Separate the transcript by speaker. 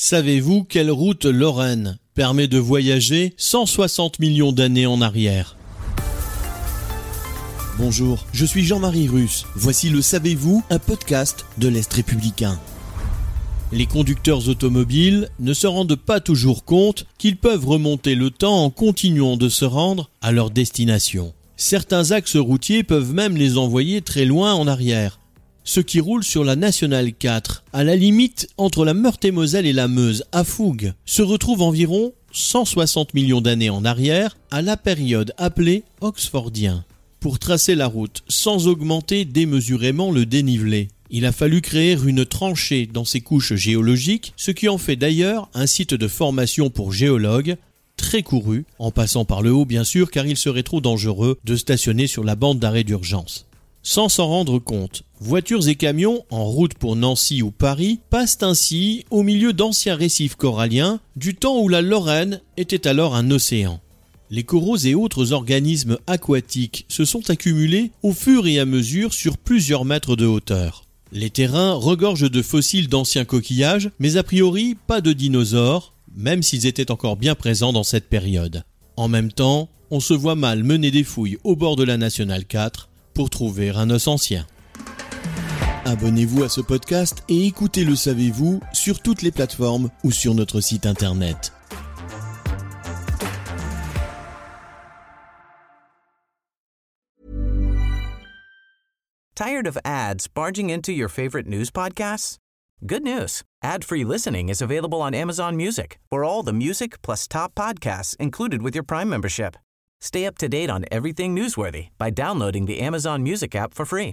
Speaker 1: Savez-vous quelle route lorraine permet de voyager 160 millions d'années en arrière? Bonjour, je suis Jean-Marie Russe. Voici le Savez-vous, un podcast de l'Est républicain. Les conducteurs automobiles ne se rendent pas toujours compte qu'ils peuvent remonter le temps en continuant de se rendre à leur destination. Certains axes routiers peuvent même les envoyer très loin en arrière. Ceux qui roulent sur la Nationale 4, à la limite entre la Meurthe-et-Moselle et la Meuse, à Fougue, se retrouvent environ 160 millions d'années en arrière, à la période appelée Oxfordien. Pour tracer la route sans augmenter démesurément le dénivelé, il a fallu créer une tranchée dans ces couches géologiques, ce qui en fait d'ailleurs un site de formation pour géologues très couru, en passant par le haut bien sûr car il serait trop dangereux de stationner sur la bande d'arrêt d'urgence. Sans s'en rendre compte, voitures et camions en route pour Nancy ou Paris passent ainsi au milieu d'anciens récifs coralliens du temps où la Lorraine était alors un océan. Les coraux et autres organismes aquatiques se sont accumulés au fur et à mesure sur plusieurs mètres de hauteur. Les terrains regorgent de fossiles d'anciens coquillages, mais a priori pas de dinosaures, même s'ils étaient encore bien présents dans cette période. En même temps, on se voit mal mener des fouilles au bord de la Nationale 4 pour trouver un os ancien. Abonnez-vous à ce podcast et écoutez Le Savez-vous sur toutes les plateformes ou sur notre site internet.
Speaker 2: Tired of ads barging into your favorite news podcasts? Good news. Ad-free listening is available on Amazon Music for all the music plus top podcasts included with your Prime membership. Stay up to date on everything newsworthy by downloading the Amazon Music app for free